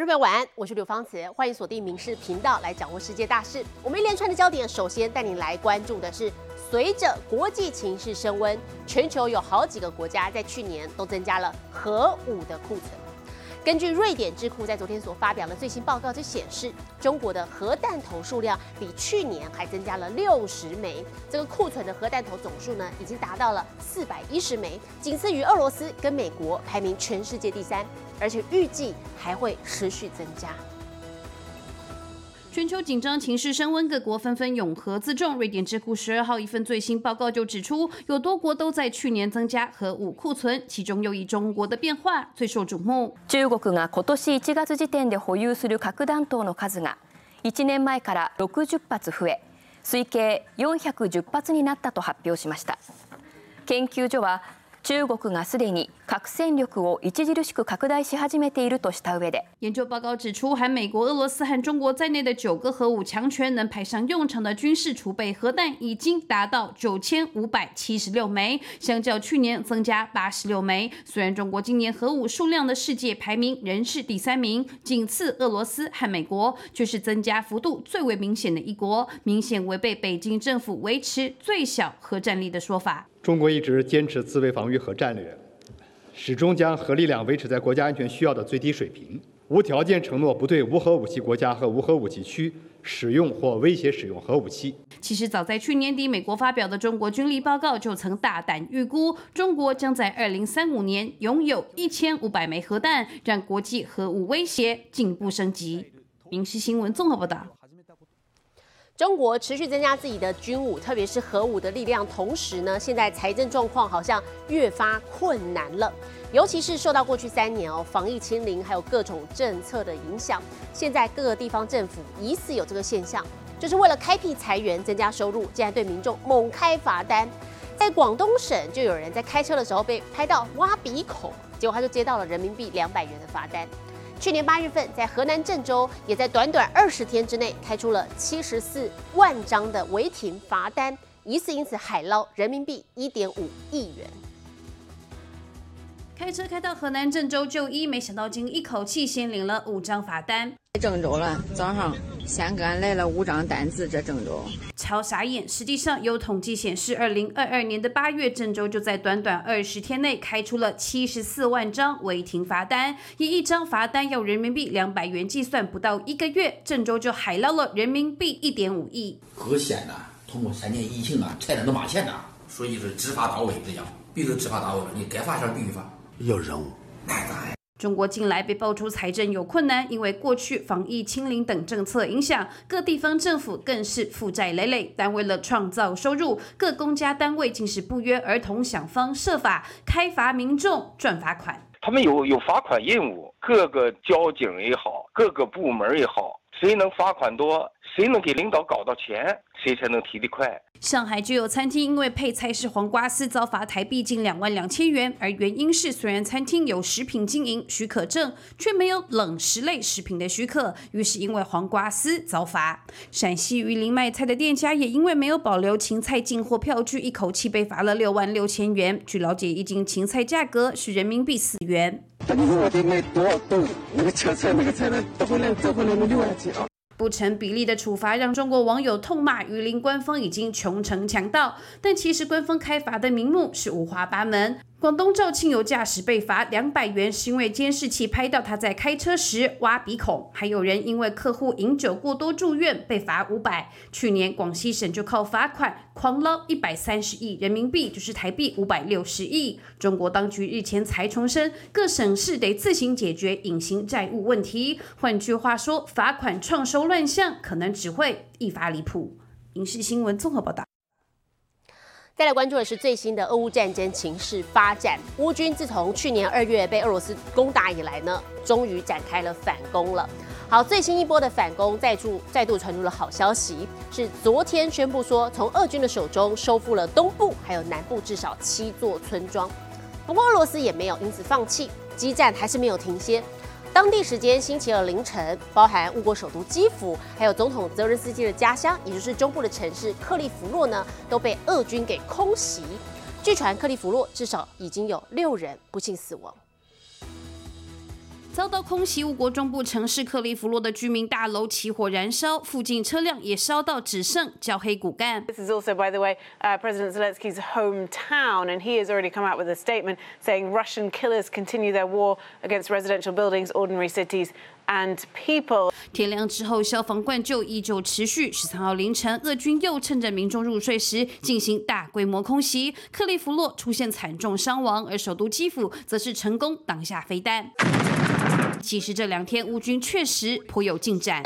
观众朋友晚安，我是刘芳慈，欢迎锁定民视频道来掌握世界大事。我们一连串的焦点，首先带你来关注的是，随着国际情势升温，全球有好几个国家在去年都增加了核武的库存。根据瑞典智库在昨天所发表的最新报告，就显示中国的核弹头数量比去年还增加了六十枚，这个库存的核弹头总数呢，已经达到了四百一十枚，仅次于俄罗斯跟美国，排名全世界第三，而且预计还会持续增加。全球紧张情势升温，各国纷纷永核自重。瑞典智库十二号一份最新报告就指出，有多国都在去年增加核武库存，其中又以中国的变化最受瞩目。中国が今年1月時点で保有する核弾頭の数が1年前から60発増え、推計410発になったと発表しました。研究所は 中国がすでに核戦力を著しく拡大し始めているとした上で研究报告指出，含美国、俄罗斯和中国在内的九个核武强权能派上用场的军事储备核弹已经达到九千五百七十六枚，相较去年增加八十六枚。虽然中国今年核武数量的世界排名仍是第三名，仅次俄罗斯和美国，却是增加幅度最为明显的一国，明显违背北京政府维持最小核战力的说法。 中国一直坚持自卫防御核战略，始终将核力量维持在国家安全需要的最低水平，无条件承诺不对无核武器国家和无核武器区使用或威胁使用核武器。其实，早在去年底，美国发表的中国军力报告就曾大胆预估，中国将在二零三五年拥有一千五百枚核弹，让国际核武威胁进一步升级。明视新闻综合报道。中国持续增加自己的军武，特别是核武的力量，同时呢，现在财政状况好像越发困难了。尤其是受到过去三年哦防疫清零，还有各种政策的影响，现在各个地方政府疑似有这个现象，就是为了开辟财源、增加收入，竟然对民众猛开罚单。在广东省，就有人在开车的时候被拍到挖鼻孔，结果他就接到了人民币两百元的罚单。去年八月份，在河南郑州，也在短短二十天之内开出了七十四万张的违停罚单，疑似因此海捞人民币一点五亿元。开车开到河南郑州就医，没想到竟一口气先领了五张罚单。郑州了，早上先给俺来了五张单子，这郑州超傻眼。实际上有统计显示，二零二二年的八月，郑州就在短短二十天内开出了七十四万张违停罚单，以一张罚单要人民币两百元计算，不到一个月，郑州就海捞了人民币一点五亿。各县呐，通过三年疫情啊，财政都马钱呐，所以是执法到位，这样必须执法到位了，你该罚钱必须罚。有任务，中国近来被爆出财政有困难，因为过去防疫清零等政策影响，各地方政府更是负债累累。但为了创造收入，各公家单位竟是不约而同想方设法开罚民众赚罚款。他们有有罚款任务，各个交警也好，各个部门也好，谁能罚款多，谁能给领导搞到钱，谁才能提得快。上海就有餐厅因为配菜是黄瓜丝遭罚台币近两万两千元，而原因是虽然餐厅有食品经营许可证，却没有冷食类食品的许可，于是因为黄瓜丝遭罚。陕西榆林卖菜的店家也因为没有保留芹菜进货票据，一口气被罚了六万六千元。据了解，一斤芹菜价格是人民币四元。不成比例的处罚让中国网友痛骂榆林官方已经穷成强盗，但其实官方开罚的名目是五花八门。广东肇庆有驾驶被罚两百元，是因为监视器拍到他在开车时挖鼻孔；还有人因为客户饮酒过多住院被罚五百。去年广西省就靠罚款狂捞一百三十亿人民币，就是台币五百六十亿。中国当局日前才重申，各省市得自行解决隐形债务问题。换句话说，罚款创收乱象可能只会一发离谱。影视新闻综合报道。再来关注的是最新的俄乌战争情势发展。乌军自从去年二月被俄罗斯攻打以来呢，终于展开了反攻了。好，最新一波的反攻再度再度传出了好消息，是昨天宣布说，从俄军的手中收复了东部还有南部至少七座村庄。不过俄罗斯也没有因此放弃，激战还是没有停歇。当地时间星期二凌晨，包含乌国首都基辅，还有总统泽伦斯基的家乡，也就是中部的城市克利夫洛呢，都被俄军给空袭。据传克利夫洛至少已经有六人不幸死亡。遭到空袭，乌国中部城市克利夫洛的居民大楼起火燃烧，附近车辆也烧到只剩焦黑骨干。This is also, by the way, uh, President Zelensky's hometown, and he has already come out with a statement saying Russian killers continue their war against residential buildings, ordinary cities, and people. 天亮之后，消防灌救依旧持续。十三号凌晨，俄军又趁着民众入睡时进行大规模空袭，克利夫洛出现惨重伤亡，而首都基辅则是成功挡下飞弹。其实这两天乌军确实颇有进展。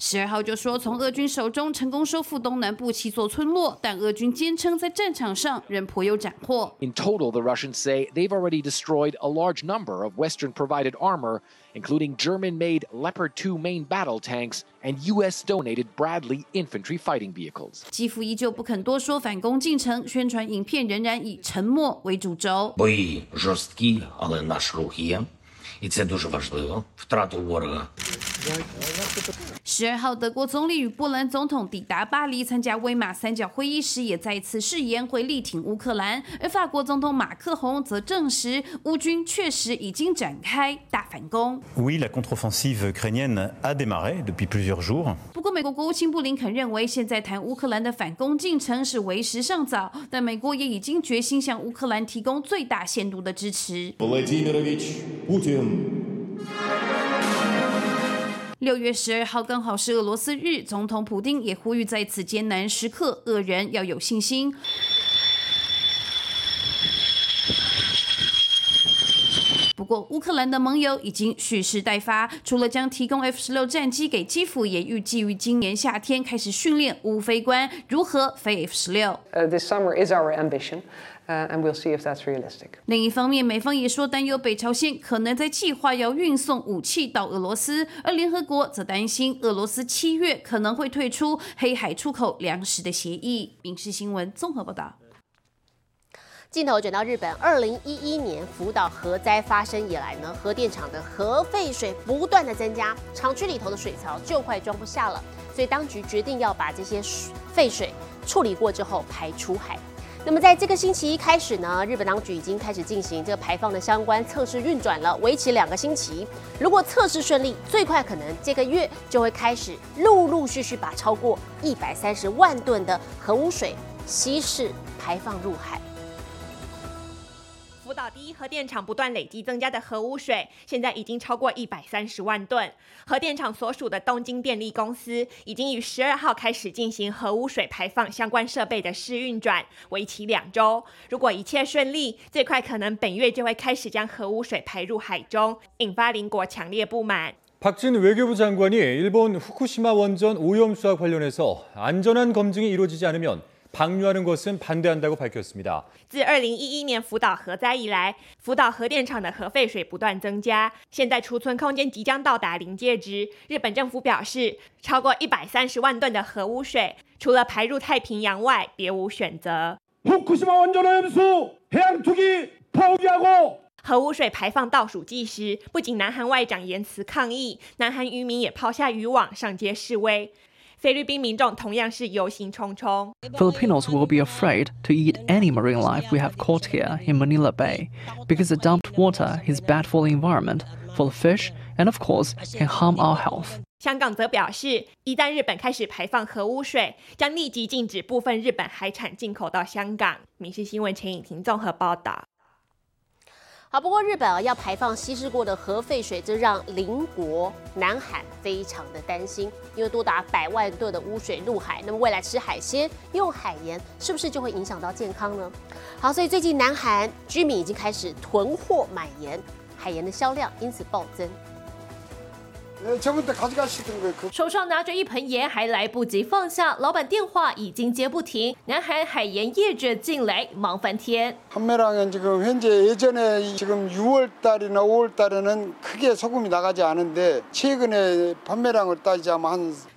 十二号就说从俄军手中成功收复东南部七座村落，但俄军坚称在战场上仍颇有斩获。 In total, the Russians say they've already destroyed a large number of Western provided armor, including German made Leopard 2 main battle tanks and US donated Bradley infantry fighting vehicles. 基辅依旧不肯多说反攻进程，宣传影片仍然以沉默为主轴。 Бої жорсткі, але наш рух є. І це дуже важливо. Втрату ворога 十二号，德国总理与波兰总统抵达巴黎参加威马三角会议时，也再次誓言会力挺乌克兰。而法国总统马克洪则证实，乌军确实已经展开大反攻。oui, la contre-offensive ukrainienne a démarré depuis plusieurs jours. 不过，美国国务卿布林肯认为，现在谈乌克兰的反攻进程是为时尚早，但美国也已经决心向乌克兰提供最大限度的支持。Владимир Витебч. 六月十二号刚好是俄罗斯日，总统普京也呼吁在此艰难时刻，俄人要有信心。不过，乌克兰的盟友已经蓄势待发，除了将提供 F 十六战机给基辅，也预计于今年夏天开始训练乌飞官如何飞 F 十六。Uh, this summer is our ambition, uh, and we'll see if that's realistic. 另一方面，美方也说担忧北朝鲜可能在计划要运送武器到俄罗斯，而联合国则担心俄罗斯七月可能会退出黑海出口粮食的协议。民事新闻综合报道。镜头转到日本，二零一一年福岛核灾发生以来呢，核电厂的核废水不断的增加，厂区里头的水槽就快装不下了，所以当局决定要把这些废水处理过之后排出海。那么在这个星期一开始呢，日本当局已经开始进行这个排放的相关测试运转了，为期两个星期。如果测试顺利，最快可能这个月就会开始陆陆续续把超过一百三十万吨的核污水稀释排放入海。福岛第一核电厂不断累积增加的核污水，现在已经超过一百三十万吨。核电厂所属的东京电力公司已经于十二号开始进行核污水排放相关设备的试运转，为期两周。如果一切顺利，最快可能本月就会开始将核污水排入海中，引发邻国强烈不满。 박진 외교부 장관이 일본 후쿠시마 원전 오염 수학 관련해서 안전한 검증이 이루어지지 않으면 방류하는 것은 반대한다고 밝혔습니다. 自二零一一年福岛核灾以来，福岛核电厂的核废水不断增加，现在储存空间即将到达临界值。日本政府表示，超过一百三十万吨的核污水，除了排入太平洋外，别无选择。 후쿠시마 원전 오염수 해양 투기 포기하고 核污水排放倒数计时，不仅南韩外长言辞抗议，南韩渔民也抛下渔网上街示威。 菲律宾民众同样是忧心忡忡。Filipinos will be afraid to eat any marine life we have caught here in Manila Bay because the dumped water is bad for the environment, for the fish, and of course can harm our health. 香港则表示，一旦日本开始排放核污水，将立即禁止部分日本海产进口到香港。民事新闻陈颖婷综合报道。好，不过日本啊要排放稀释过的核废水，这让邻国南海非常的担心，因为多达百万吨的污水入海，那么未来吃海鲜用海盐，是不是就会影响到健康呢？好，所以最近南韩居民已经开始囤货买盐，海盐的销量因此暴增。手上拿着一盆盐，还来不及放下，老板电话已经接不停。南海海盐业者进来，忙翻天。拍，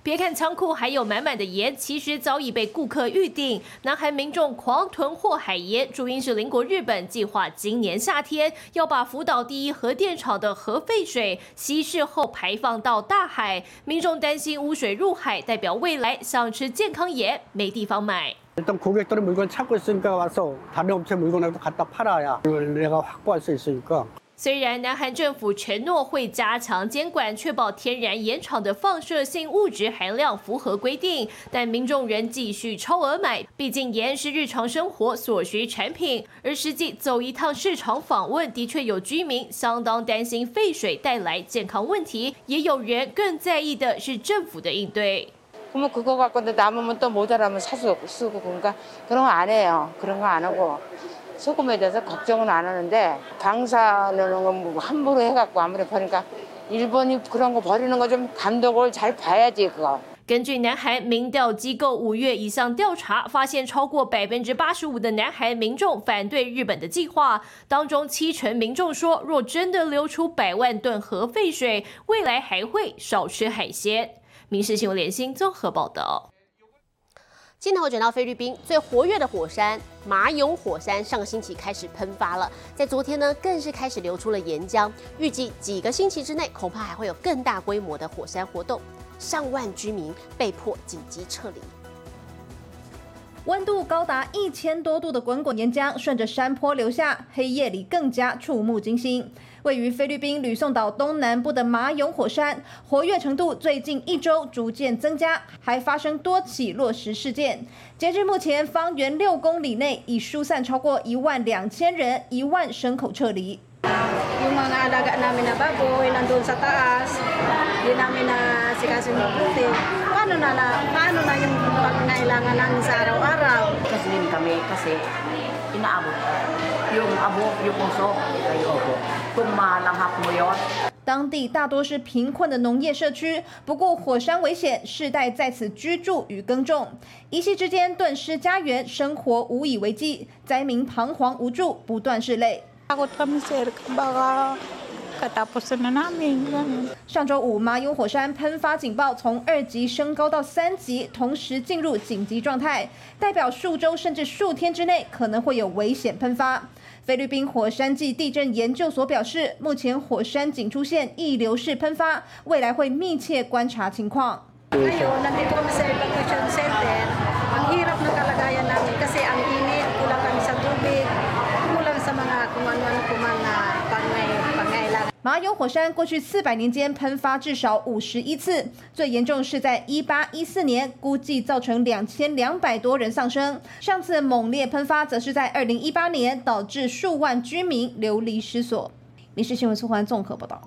别看仓库还有满满的盐，其实早已被顾客预定。南海民众狂囤货海盐，主因是邻国日本计划今年夏天要把福岛第一核电厂的核废水稀释后排放。到大海。民众担心污水入海，代表未来想吃健康盐没地方买。 일단 고객들은 물건 찾고 있으니까 와서 다른 업체 물건을 갖다 팔아야 이걸 내가 확보할 수 있으니까 虽然南韩政府承诺会加强监管，确保天然盐场的放射性物质含量符合规定，但民众仍继续超额买。毕竟盐是日常生活所需产品，而实际走一趟市场访问，的确有居民相当担心废水带来健康问题，也有人更在意的是政府的应对。 그러면 그거 갖고 남으면 또 모자라면 사서 쓰고 그러니까 그런 거 안 해요. 그런 거 안 하고 소금에 대해서 걱정은 안 하는데 방사는 뭐 함부로 해갖고 아무리 버리니까 일본이 그런 거 버리는 거 좀 감독을 잘 봐야지 그거. 根据南韩民调机构五月一项调查，发现超过百分之八十五的南韩民众反对日本的计划，当中七成民众说，若真的流出百万吨核废水，未来还会少吃海鲜。民事新闻联新综合报道。 镜头转到菲律宾，最活跃的火山马永火山上个星期开始喷发了，在昨天呢，更是开始流出了岩浆，预计几个星期之内，恐怕还会有更大规模的火山活动，上万居民被迫紧急撤离。温度高达一千多度的滚滚岩浆顺着山坡流下，黑夜里更加触目惊心。位于菲律宾吕宋岛东南部的马永火山，活跃程度最近一周逐渐增加，还发生多起落石事件。截至目前，方圆六公里内已疏散超过一万两千人，一万牲口撤离。当地大多是贫困的农业社区，不过火山危险，世代在此居住与耕种，一夕之间顿失家园，生活无以为继，灾民彷徨无助，不断拭泪。上周五，马勇火山喷发警报从二级升高到三级，同时进入紧急状态，代表数周甚至数天之内可能会有危险喷发。菲律宾火山暨地震研究所表示，目前火山仅出现溢流式喷发，未来会密切观察情况 kulang sa mga kung ano-ano po mga pangay- pangailangan. 马油火山过去四百年间喷发至少五十一次，最严重是在一八一四年，估计造成两千两百多人丧生。上次猛烈喷发则是在二零一八年，导致数万居民流离失所。民事新闻苏环综合报道。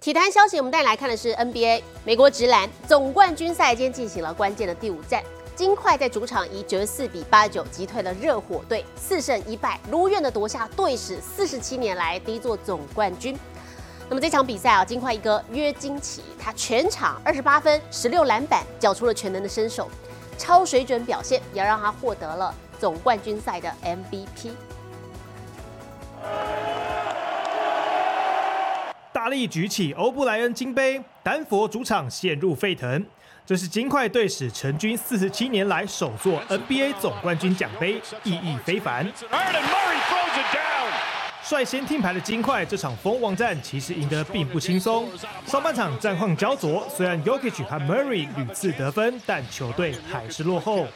体坛消息，我们带来看的是 NBA 美国职篮总冠军赛，今天进行了关键的第五战。金块在主场以九十四比八十九击退了热火队，四胜一败，如愿的夺下队史四十七年来第一座总冠军。那么这场比赛啊，金块一哥约金奇，他全场二十八分、十六篮板，缴出了全能的身手，超水准表现，也让他获得了总冠军赛的 MVP。大力举起欧布莱恩金杯，丹佛主场陷入沸腾。这是金块队史成军四十七年来首座 NBA 总冠军奖杯，意义非凡。率先听牌的金块，这场蜂王战其实赢得并不轻松。上半场战况焦灼，虽然 Yokic 和 Murray 屡次得分，但球队还是落后。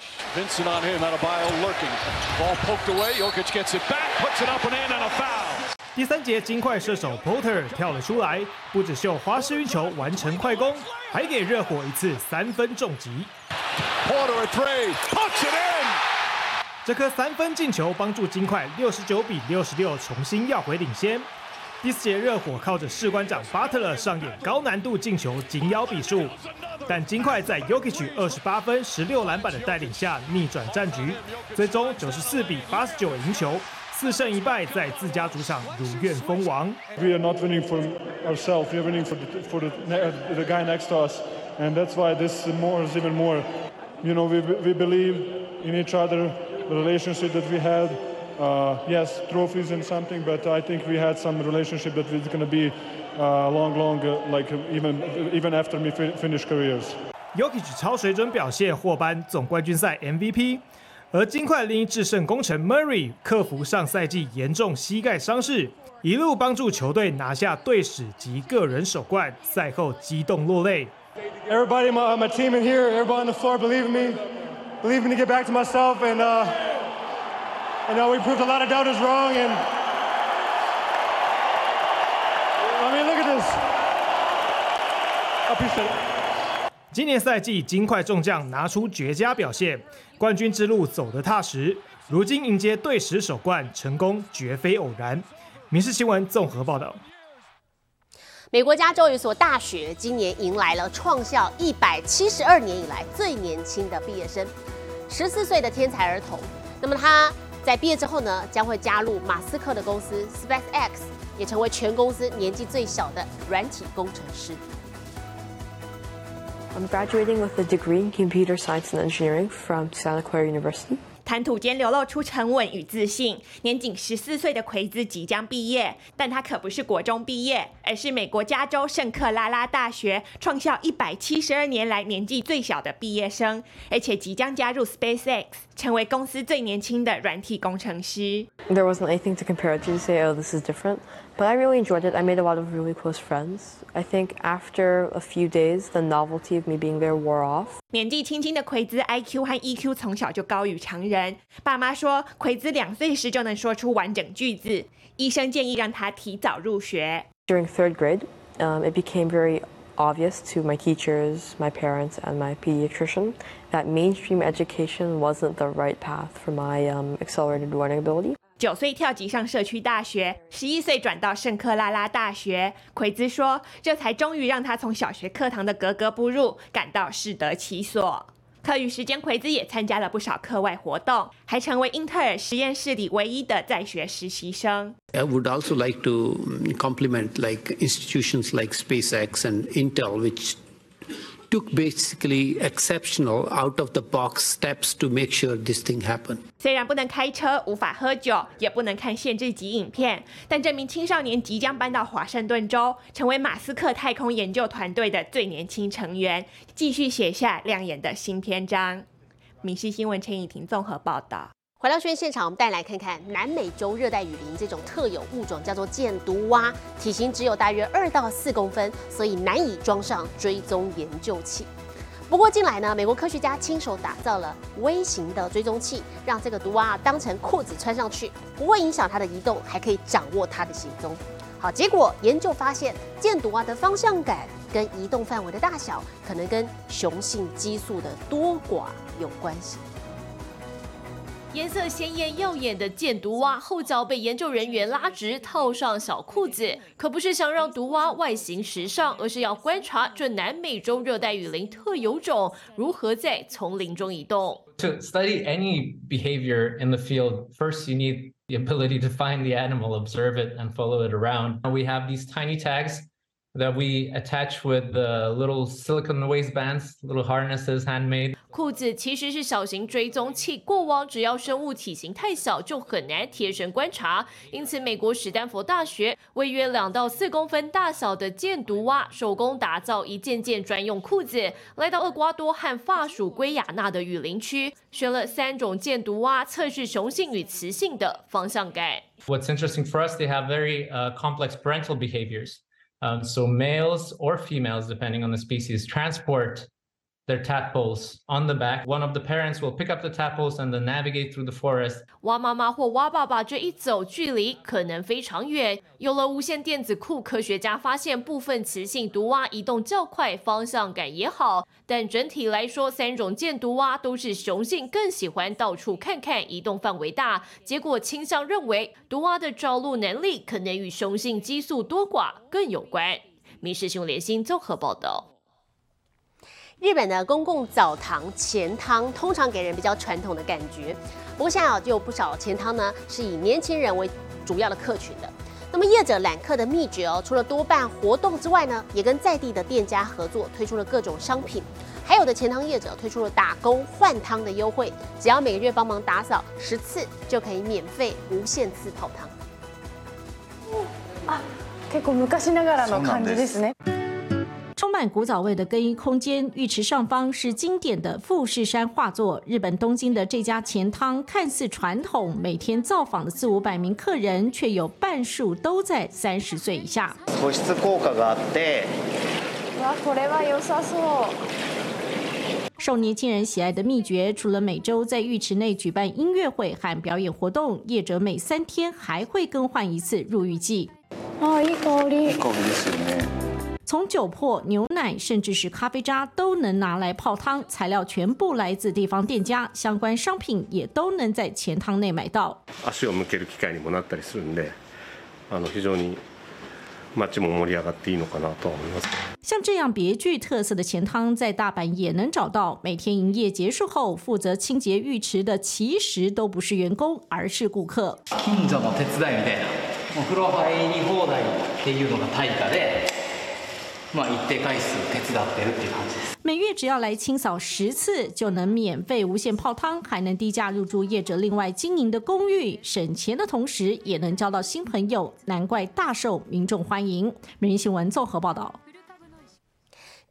第三节，金块射手 Porter 跳了出来，不止秀花式运球完成快攻。还给热火一次三分重击。Porter three, puts it in. 这颗三分进球帮助金块六十九比六十六重新要回领先。第四节，热火靠着士官长巴特勒上演高难度进球紧咬比数，但金块在 y o k i c 二十八分、十六篮板的带领下逆转战局，最终九十四比八十九赢球。四胜一败，在自家主场如愿封王。 We are not winning for ourselves. We are winning for the, for the, the guy next to us, and that's why this more is even more. You know, we we believe in each other, the relationship that we had. Uh, yes, trophies and something, but I think we had some relationship that is going to be uh, long, long, uh, like even even after we fin finish careers. Jokic 超水准表现，获颁总冠军赛 MVP。 而金块另一制胜功臣 Murray 克服上赛季严重膝盖伤势，一路帮助球队拿下队史及个人首冠，赛后激动落泪。Everybody, my my team in here. Everybody on the floor, believe in me. Believe me to get back to myself. And you know we proved a lot of doubters wrong. And I mean, look at this. Obviously. 今年赛季，金块众将拿出绝佳表现，冠军之路走得踏实。如今迎接队史首冠，成功绝非偶然。民事新闻综合报道。美国加州一所大学今年迎来了创校一百七十二年以来最年轻的毕业生，十四岁的天才儿童。那么他在毕业之后呢，将会加入马斯克的公司 SpaceX，也成为全公司年纪最小的软体工程师。I'm graduating with a degree in computer science and engineering from Santa Clara University. 谈吐间流露出沉稳与自信。年仅十四岁的奎兹即将毕业，但他可不是国中毕业，而是美国加州圣克拉拉大学创校一百七十二年来年纪最小的毕业生，而且即将加入 SpaceX，成为公司最年轻的软体工程师。There wasn't anything to compare it to say, oh, this is different. But I really enjoyed it. I made a lot of really close friends. I think after a few days, the novelty of me being there wore off. 年纪轻轻的奎兹 IQ 和 EQ 从小就高于常人。爸妈说，奎兹两岁时就能说出完整句子。医生建议让他提早入学。During third grade, um, it became very obvious to my teachers, my parents, and my pediatrician that mainstream education wasn't the right path for my um, accelerated learning ability. 九岁跳级上社区大学，十一岁转到圣克拉拉大学。奎兹说：“这才终于让他从小学课堂的格格不入感到适得其所。” 课余时间，奎兹也参加了不少课外活动，还成为英特尔实验室里唯一的在学实习生。I would also like to compliment like institutions like SpaceX and Intel, which took basically exceptional out of the box steps to make sure this thing happened. 虽然不能开车、无法喝酒，也不能看限制级影片，但这名青少年即将搬到华盛顿州，成为马斯克太空研究团队的最年轻成员，继续写下亮眼的新篇章。民事新闻陈以婷综合报道。回到宣现场，我们带来看看南美洲热带雨林这种特有物种，叫做箭毒蛙，体型只有大约二到四公分，所以难以装上追踪研究器。不过近来呢，美国科学家亲手打造了微型的追踪器，让这个毒蛙当成裤子穿上去，不会影响它的移动，还可以掌握它的行踪。好，结果研究发现，箭毒蛙的方向感跟移动范围的大小，可能跟雄性激素的多寡有关系。颜色鲜艳耀眼的箭毒蛙后脚被研究人员拉直，套上小裤子，可不是想让毒蛙外形时尚，而是要观察这南美洲热带雨林特有种如何在丛林中移动。To study any behavior in the field, first you need the ability to find the animal, observe it, and follow it around. We have these tiny tags that we attach with the little silicone waistbands, little harnesses handmade. 裤子其实是小型追踪器，过往只要生物体型太小就很难贴身观察，因此美国史丹佛大学为约两到四公分大小的箭毒蛙手工打造一件件专用裤子，来到厄瓜多和法属圭亚那的雨林区，选了三种箭毒蛙测试雄性与雌性的方向感。What's interesting for us, they have very uh, complex parental behaviors. Um, so males or females, depending on the species, transport their tadpoles on the back. One of the parents will pick up the tadpoles and then navigate through the forest. 蛙妈妈或蛙爸爸这一走距离可能非常远。有了无线电子库，科学家发现部分雌性毒蛙移动较快，方向感也好。但整体来说，三种箭毒蛙都是雄性更喜欢到处看看，移动范围大。结果倾向认为，毒蛙的着陆能力可能与雄性激素多寡更有关。民事新闻联新综合报道。日本的公共澡堂钱汤通常给人比较传统的感觉，不过现在啊就有不少钱汤呢是以年轻人为主要的客群的。那么业者揽客的秘诀哦，除了多办活动之外呢，也跟在地的店家合作，推出了各种商品。还有的钱汤业者推出了打工换汤的优惠，只要每个月帮忙打扫十次，就可以免费无限次泡汤。啊，結構昔ながらの感じですね。 充满古早味的更衣空间，浴池上方是经典的富士山画作。日本东京的这家钱汤看似传统，每天造访的四五百名客人，却有半数都在三十岁以下。保湿効果があって。わ、これは良さそう。受年轻人喜爱的秘诀，除了每周在浴池内举办音乐会和表演活动，业者每三天还会更换一次入浴剂。啊，いい香り。 いい香りですよね。 从酒粕、牛奶，甚至是咖啡渣都能拿来泡汤，材料全部来自地方店家，相关商品也都能在钱汤内买到。足を向ける機会にもなったりするんで、あの非常に街も盛り上がっていいのかなと思います。像这样别具特色的钱汤，在大阪也能找到。每天营业结束后，负责清洁浴池的其实都不是员工，而是顾客。近所の手伝いみたいな、お風呂入り放題っていうのが対価で。 每月只要来清扫十次，就能免费无限泡汤，还能低价入住业者另外经营的公寓，省钱的同时也能交到新朋友，难怪大受民众欢迎。每日新闻综合报道。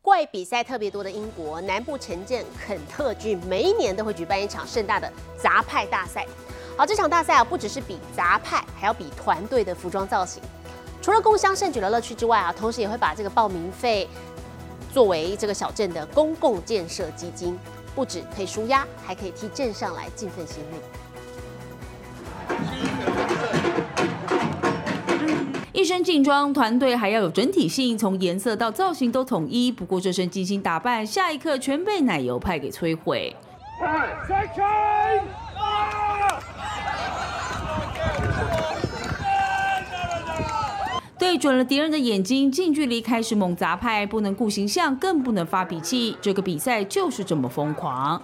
怪比赛特别多的英国南部城镇肯特郡，每一年都会举办一场盛大的杂派大赛。好，这场大赛啊，不只是比杂派，还要比团队的服装造型。除了共襄盛举的乐趣之外啊，同时也会把这个报名费作为这个小镇的公共建设基金，不止可以舒压，还可以替镇上来尽份心力。一身劲装，团队还要有整体性，从颜色到造型都统一。不过这身精心打扮，下一刻全被奶油派给摧毁。对准了敌人的眼睛，近距离开始猛砸派，不能顾形象，更不能发脾气。这个比赛就是这么疯狂。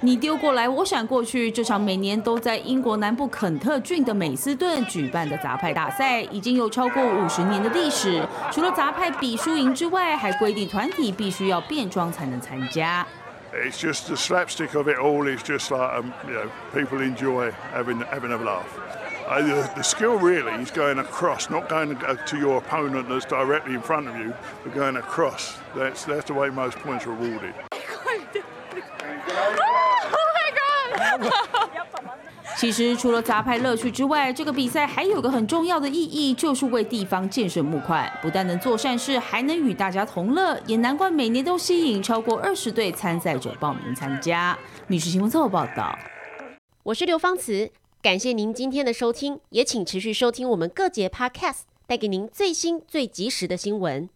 你丢过来，我闪过去。这场每年都在英国南部肯特郡的美斯顿举办的杂派大赛，已经有超过五十年的历史。除了杂派比输赢之外，还规定团体必须要变装才能参加。It's just the slapstick of it all is just like um, you know people enjoy having having a laugh. Uh, the, the, skill really is going across, not going to, to, your opponent that's directly in front of you, but going across. That's that's the way most points are awarded. 其实除了杂派乐趣之外，这个比赛还有个很重要的意义，就是为地方建设募款。不但能做善事，还能与大家同乐，也难怪每年都吸引超过二十队参赛者报名参加。女士新闻做报道，我是刘芳慈，感谢您今天的收听，也请持续收听我们各节 Podcast，带给您最新最及时的新闻。